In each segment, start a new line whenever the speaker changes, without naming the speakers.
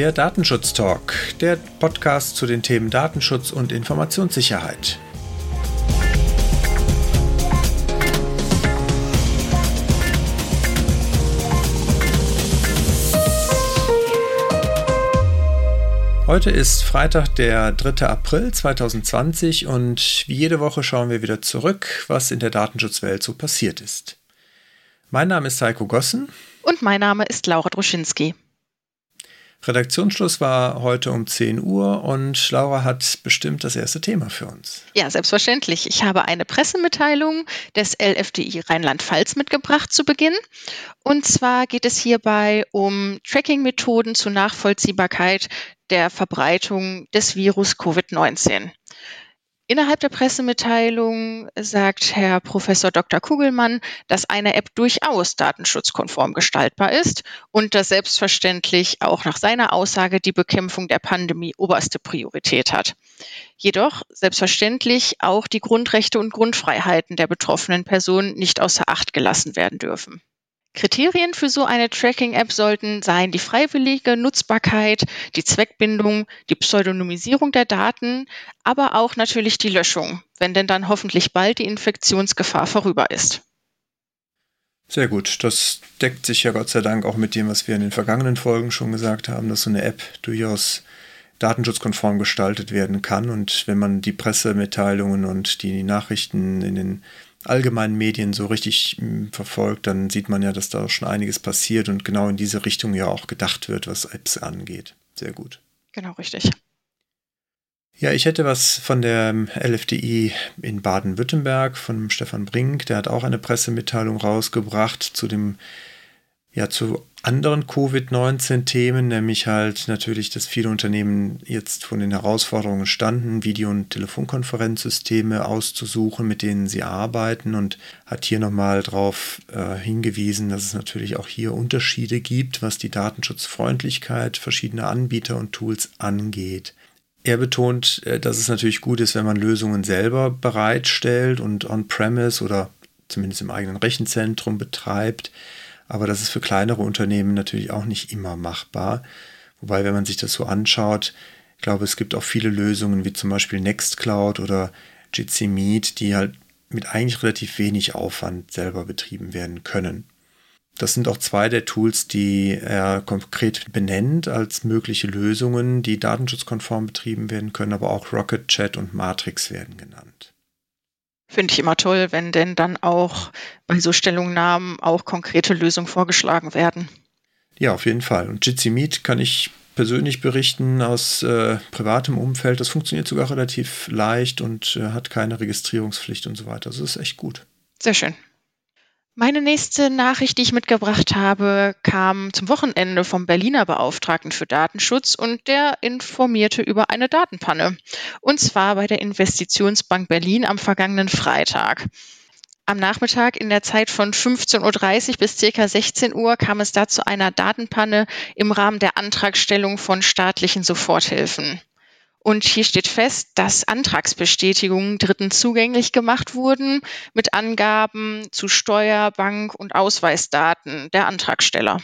der Datenschutz Talk, der Podcast zu den Themen Datenschutz und Informationssicherheit. Heute ist Freitag, der 3. April 2020 und wie jede Woche schauen wir wieder zurück, was in der Datenschutzwelt so passiert ist. Mein Name ist Heiko Gossen.
Und mein Name ist Laura Druschinski.
Redaktionsschluss war heute um 10 Uhr und Laura hat bestimmt das erste Thema für uns.
Ja, selbstverständlich. Ich habe eine Pressemitteilung des LFDI Rheinland-Pfalz mitgebracht zu Beginn. Und zwar geht es hierbei um Tracking-Methoden zur Nachvollziehbarkeit der Verbreitung des Virus Covid-19. Innerhalb der Pressemitteilung sagt Herr Professor Dr. Kugelmann, dass eine App durchaus datenschutzkonform gestaltbar ist und dass selbstverständlich auch nach seiner Aussage die Bekämpfung der Pandemie oberste Priorität hat. Jedoch selbstverständlich auch die Grundrechte und Grundfreiheiten der betroffenen Personen nicht außer Acht gelassen werden dürfen. Kriterien für so eine Tracking-App sollten sein die freiwillige Nutzbarkeit, die Zweckbindung, die Pseudonymisierung der Daten, aber auch natürlich die Löschung, wenn denn dann hoffentlich bald die Infektionsgefahr vorüber ist.
Sehr gut. Das deckt sich ja Gott sei Dank auch mit dem, was wir in den vergangenen Folgen schon gesagt haben, dass so eine App durchaus datenschutzkonform gestaltet werden kann. Und wenn man die Pressemitteilungen und die Nachrichten in den allgemeinen Medien so richtig hm, verfolgt, dann sieht man ja, dass da schon einiges passiert und genau in diese Richtung ja auch gedacht wird, was Apps angeht. Sehr gut.
Genau, richtig.
Ja, ich hätte was von der LFDI in Baden-Württemberg, von Stefan Brink. Der hat auch eine Pressemitteilung rausgebracht zu dem ja, zu anderen Covid-19-Themen, nämlich halt natürlich, dass viele Unternehmen jetzt von den Herausforderungen standen, Video- und Telefonkonferenzsysteme auszusuchen, mit denen sie arbeiten und hat hier nochmal darauf äh, hingewiesen, dass es natürlich auch hier Unterschiede gibt, was die Datenschutzfreundlichkeit verschiedener Anbieter und Tools angeht. Er betont, äh, dass es natürlich gut ist, wenn man Lösungen selber bereitstellt und on-premise oder zumindest im eigenen Rechenzentrum betreibt aber das ist für kleinere Unternehmen natürlich auch nicht immer machbar. Wobei, wenn man sich das so anschaut, ich glaube, es gibt auch viele Lösungen wie zum Beispiel Nextcloud oder Jitsi Meet, die halt mit eigentlich relativ wenig Aufwand selber betrieben werden können. Das sind auch zwei der Tools, die er konkret benennt als mögliche Lösungen, die datenschutzkonform betrieben werden können, aber auch Rocket Chat und Matrix werden genannt.
Finde ich immer toll, wenn denn dann auch bei so Stellungnahmen auch konkrete Lösungen vorgeschlagen werden.
Ja, auf jeden Fall. Und Jitsi Meet kann ich persönlich berichten aus äh, privatem Umfeld. Das funktioniert sogar relativ leicht und äh, hat keine Registrierungspflicht und so weiter. Also das ist echt gut.
Sehr schön. Meine nächste Nachricht, die ich mitgebracht habe, kam zum Wochenende vom Berliner Beauftragten für Datenschutz und der informierte über eine Datenpanne. Und zwar bei der Investitionsbank Berlin am vergangenen Freitag. Am Nachmittag in der Zeit von 15.30 Uhr bis ca. 16 Uhr kam es da zu einer Datenpanne im Rahmen der Antragstellung von staatlichen Soforthilfen. Und hier steht fest, dass Antragsbestätigungen Dritten zugänglich gemacht wurden mit Angaben zu Steuer-, Bank- und Ausweisdaten der Antragsteller.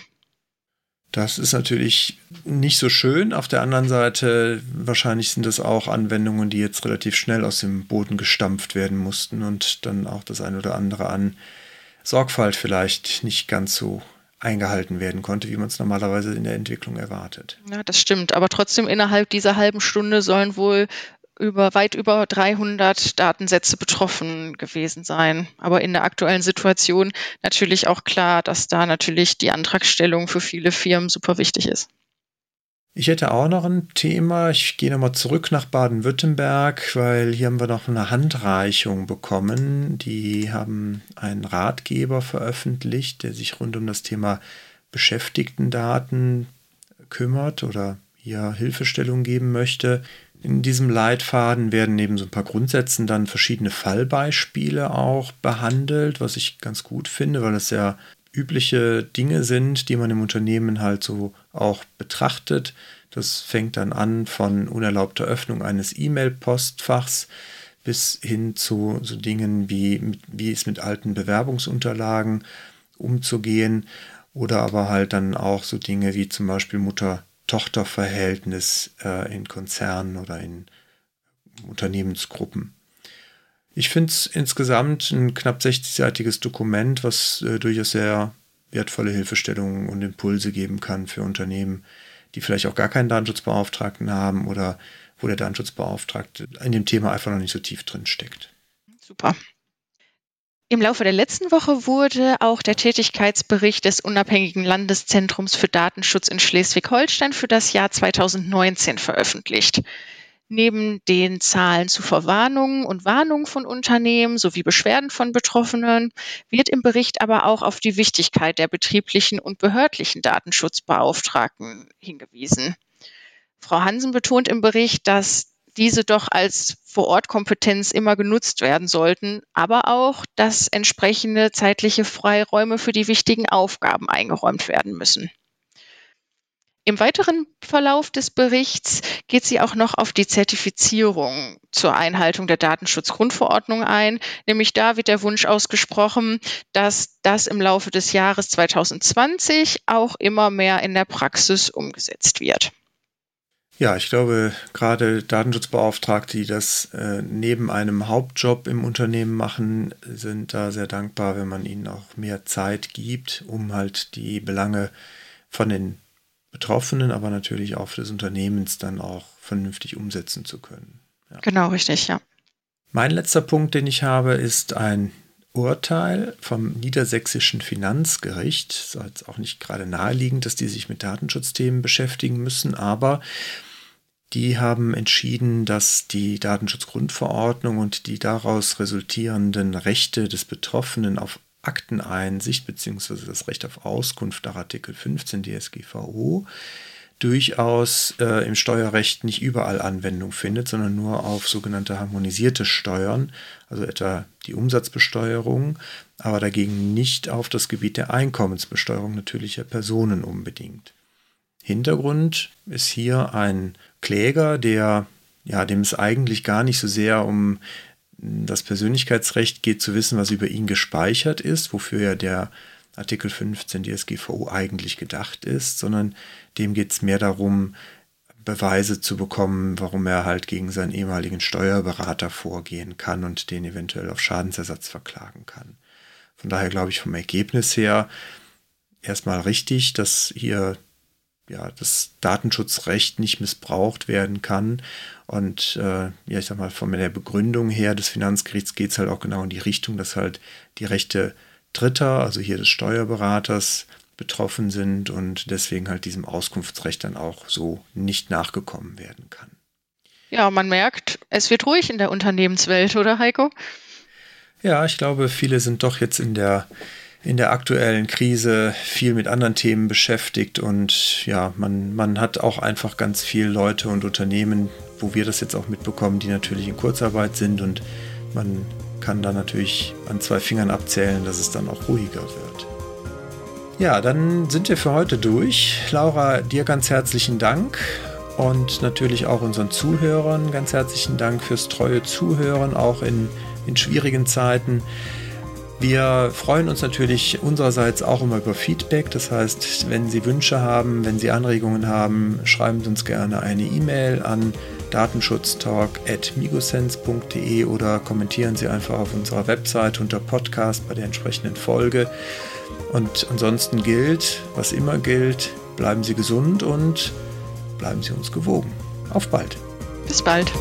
Das ist natürlich nicht so schön. Auf der anderen Seite, wahrscheinlich sind das auch Anwendungen, die jetzt relativ schnell aus dem Boden gestampft werden mussten und dann auch das eine oder andere an Sorgfalt vielleicht nicht ganz so eingehalten werden konnte, wie man es normalerweise in der Entwicklung erwartet.
Ja, das stimmt. Aber trotzdem innerhalb dieser halben Stunde sollen wohl über weit über 300 Datensätze betroffen gewesen sein. Aber in der aktuellen Situation natürlich auch klar, dass da natürlich die Antragstellung für viele Firmen super wichtig ist.
Ich hätte auch noch ein Thema. Ich gehe nochmal zurück nach Baden-Württemberg, weil hier haben wir noch eine Handreichung bekommen. Die haben einen Ratgeber veröffentlicht, der sich rund um das Thema Beschäftigtendaten kümmert oder hier Hilfestellung geben möchte. In diesem Leitfaden werden neben so ein paar Grundsätzen dann verschiedene Fallbeispiele auch behandelt, was ich ganz gut finde, weil es ja übliche Dinge sind, die man im Unternehmen halt so auch betrachtet. Das fängt dann an von unerlaubter Öffnung eines E-Mail-Postfachs bis hin zu so Dingen wie, wie es mit alten Bewerbungsunterlagen umzugehen oder aber halt dann auch so Dinge wie zum Beispiel Mutter Tochterverhältnis äh, in Konzernen oder in Unternehmensgruppen. Ich finde es insgesamt ein knapp 60-seitiges Dokument, was äh, durchaus sehr wertvolle Hilfestellungen und Impulse geben kann für Unternehmen, die vielleicht auch gar keinen Datenschutzbeauftragten haben oder wo der Datenschutzbeauftragte in dem Thema einfach noch nicht so tief drin steckt.
Super. Im Laufe der letzten Woche wurde auch der Tätigkeitsbericht des unabhängigen Landeszentrums für Datenschutz in Schleswig-Holstein für das Jahr 2019 veröffentlicht. Neben den Zahlen zu Verwarnungen und Warnungen von Unternehmen sowie Beschwerden von Betroffenen wird im Bericht aber auch auf die Wichtigkeit der betrieblichen und behördlichen Datenschutzbeauftragten hingewiesen. Frau Hansen betont im Bericht, dass diese doch als Vorortkompetenz immer genutzt werden sollten, aber auch, dass entsprechende zeitliche Freiräume für die wichtigen Aufgaben eingeräumt werden müssen. Im weiteren Verlauf des Berichts geht sie auch noch auf die Zertifizierung zur Einhaltung der Datenschutzgrundverordnung ein. Nämlich da wird der Wunsch ausgesprochen, dass das im Laufe des Jahres 2020 auch immer mehr in der Praxis umgesetzt wird.
Ja, ich glaube, gerade Datenschutzbeauftragte, die das äh, neben einem Hauptjob im Unternehmen machen, sind da sehr dankbar, wenn man ihnen auch mehr Zeit gibt, um halt die Belange von den Betroffenen, aber natürlich auch des Unternehmens dann auch vernünftig umsetzen zu können.
Ja. Genau, richtig, ja.
Mein letzter Punkt, den ich habe, ist ein Urteil vom Niedersächsischen Finanzgericht. Es ist jetzt auch nicht gerade naheliegend, dass die sich mit Datenschutzthemen beschäftigen müssen, aber die haben entschieden, dass die Datenschutzgrundverordnung und die daraus resultierenden Rechte des Betroffenen auf Akteneinsicht bzw. das Recht auf Auskunft nach Artikel 15 DSGVO durchaus äh, im Steuerrecht nicht überall Anwendung findet, sondern nur auf sogenannte harmonisierte Steuern, also etwa die Umsatzbesteuerung, aber dagegen nicht auf das Gebiet der Einkommensbesteuerung natürlicher Personen unbedingt. Hintergrund ist hier ein Kläger, der ja, dem es eigentlich gar nicht so sehr um das Persönlichkeitsrecht geht, zu wissen, was über ihn gespeichert ist, wofür ja der Artikel 15 DSGVO eigentlich gedacht ist, sondern dem geht es mehr darum, Beweise zu bekommen, warum er halt gegen seinen ehemaligen Steuerberater vorgehen kann und den eventuell auf Schadensersatz verklagen kann. Von daher glaube ich vom Ergebnis her erstmal richtig, dass hier ja, das Datenschutzrecht nicht missbraucht werden kann. Und äh, ja, ich sag mal, von der Begründung her des Finanzgerichts geht es halt auch genau in die Richtung, dass halt die Rechte Dritter, also hier des Steuerberaters, betroffen sind und deswegen halt diesem Auskunftsrecht dann auch so nicht nachgekommen werden kann.
Ja, man merkt, es wird ruhig in der Unternehmenswelt, oder Heiko?
Ja, ich glaube, viele sind doch jetzt in der in der aktuellen Krise viel mit anderen Themen beschäftigt und ja, man, man hat auch einfach ganz viele Leute und Unternehmen, wo wir das jetzt auch mitbekommen, die natürlich in Kurzarbeit sind und man kann da natürlich an zwei Fingern abzählen, dass es dann auch ruhiger wird. Ja, dann sind wir für heute durch. Laura, dir ganz herzlichen Dank und natürlich auch unseren Zuhörern ganz herzlichen Dank fürs treue Zuhören, auch in, in schwierigen Zeiten. Wir freuen uns natürlich unsererseits auch immer über Feedback. Das heißt, wenn Sie Wünsche haben, wenn Sie Anregungen haben, schreiben Sie uns gerne eine E-Mail an datenschutztalk.migosense.de oder kommentieren Sie einfach auf unserer Website unter Podcast bei der entsprechenden Folge. Und ansonsten gilt, was immer gilt, bleiben Sie gesund und bleiben Sie uns gewogen. Auf bald.
Bis bald.